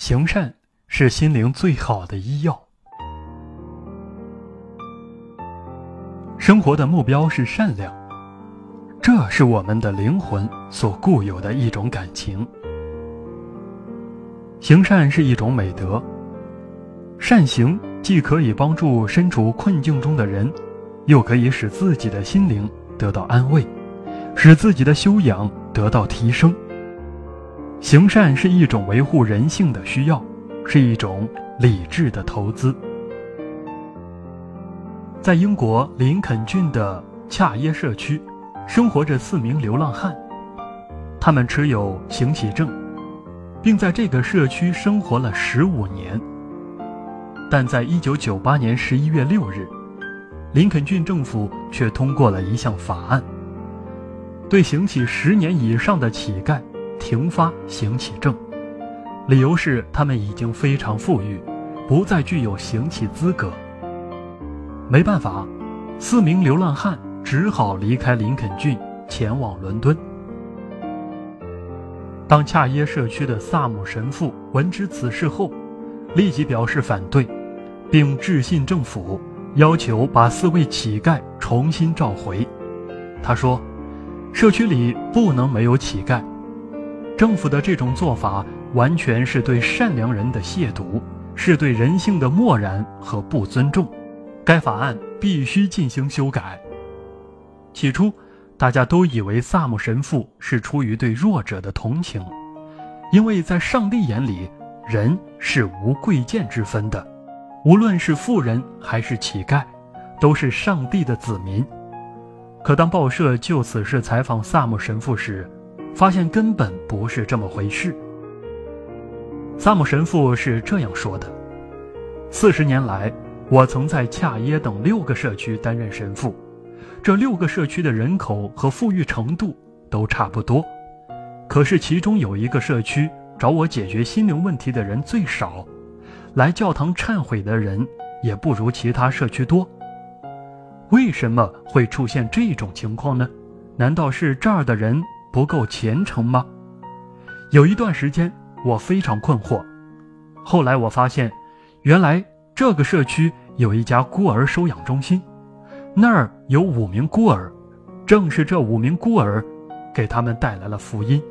行善是心灵最好的医药。生活的目标是善良，这是我们的灵魂所固有的一种感情。行善是一种美德，善行既可以帮助身处困境中的人，又可以使自己的心灵得到安慰，使自己的修养得到提升。行善是一种维护人性的需要，是一种理智的投资。在英国林肯郡的恰耶社区，生活着四名流浪汉，他们持有行乞证，并在这个社区生活了十五年。但在一九九八年十一月六日，林肯郡政府却通过了一项法案，对行乞十年以上的乞丐。停发行乞证，理由是他们已经非常富裕，不再具有行乞资格。没办法，四名流浪汉只好离开林肯郡，前往伦敦。当恰耶社区的萨姆神父闻知此事后，立即表示反对，并致信政府，要求把四位乞丐重新召回。他说：“社区里不能没有乞丐。”政府的这种做法完全是对善良人的亵渎，是对人性的漠然和不尊重。该法案必须进行修改。起初，大家都以为萨姆神父是出于对弱者的同情，因为在上帝眼里，人是无贵贱之分的，无论是富人还是乞丐，都是上帝的子民。可当报社就此事采访萨姆神父时，发现根本不是这么回事。萨姆神父是这样说的：“四十年来，我曾在恰耶等六个社区担任神父，这六个社区的人口和富裕程度都差不多，可是其中有一个社区找我解决心灵问题的人最少，来教堂忏悔的人也不如其他社区多。为什么会出现这种情况呢？难道是这儿的人？”不够虔诚吗？有一段时间我非常困惑，后来我发现，原来这个社区有一家孤儿收养中心，那儿有五名孤儿，正是这五名孤儿，给他们带来了福音，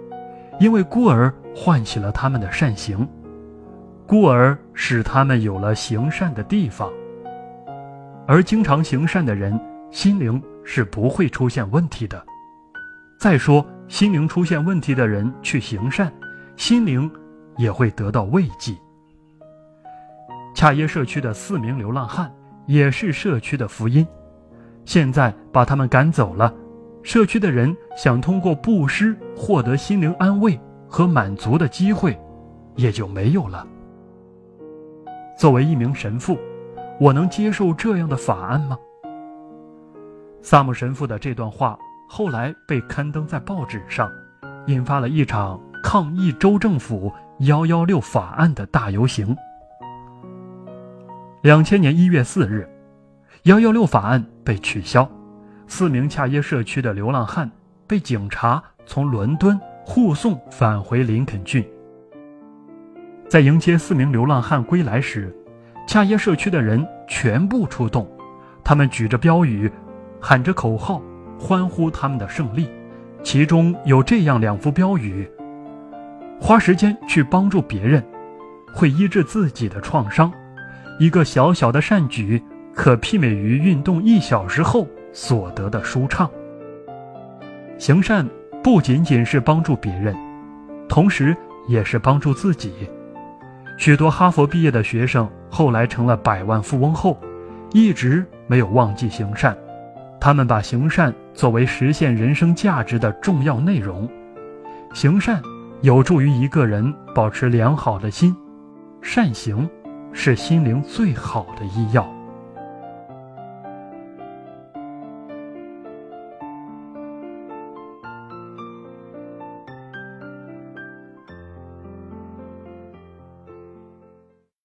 因为孤儿唤起了他们的善行，孤儿使他们有了行善的地方，而经常行善的人心灵是不会出现问题的。再说。心灵出现问题的人去行善，心灵也会得到慰藉。恰耶社区的四名流浪汉也是社区的福音，现在把他们赶走了，社区的人想通过布施获得心灵安慰和满足的机会，也就没有了。作为一名神父，我能接受这样的法案吗？萨姆神父的这段话。后来被刊登在报纸上，引发了一场抗议州政府“幺幺六”法案的大游行。两千年一月四日，“幺幺六”法案被取消，四名恰耶社区的流浪汉被警察从伦敦护送返回林肯郡。在迎接四名流浪汉归来时，恰耶社区的人全部出动，他们举着标语，喊着口号。欢呼他们的胜利，其中有这样两幅标语：“花时间去帮助别人，会医治自己的创伤。一个小小的善举，可媲美于运动一小时后所得的舒畅。”行善不仅仅是帮助别人，同时也是帮助自己。许多哈佛毕业的学生后来成了百万富翁后，一直没有忘记行善。他们把行善作为实现人生价值的重要内容，行善有助于一个人保持良好的心，善行是心灵最好的医药。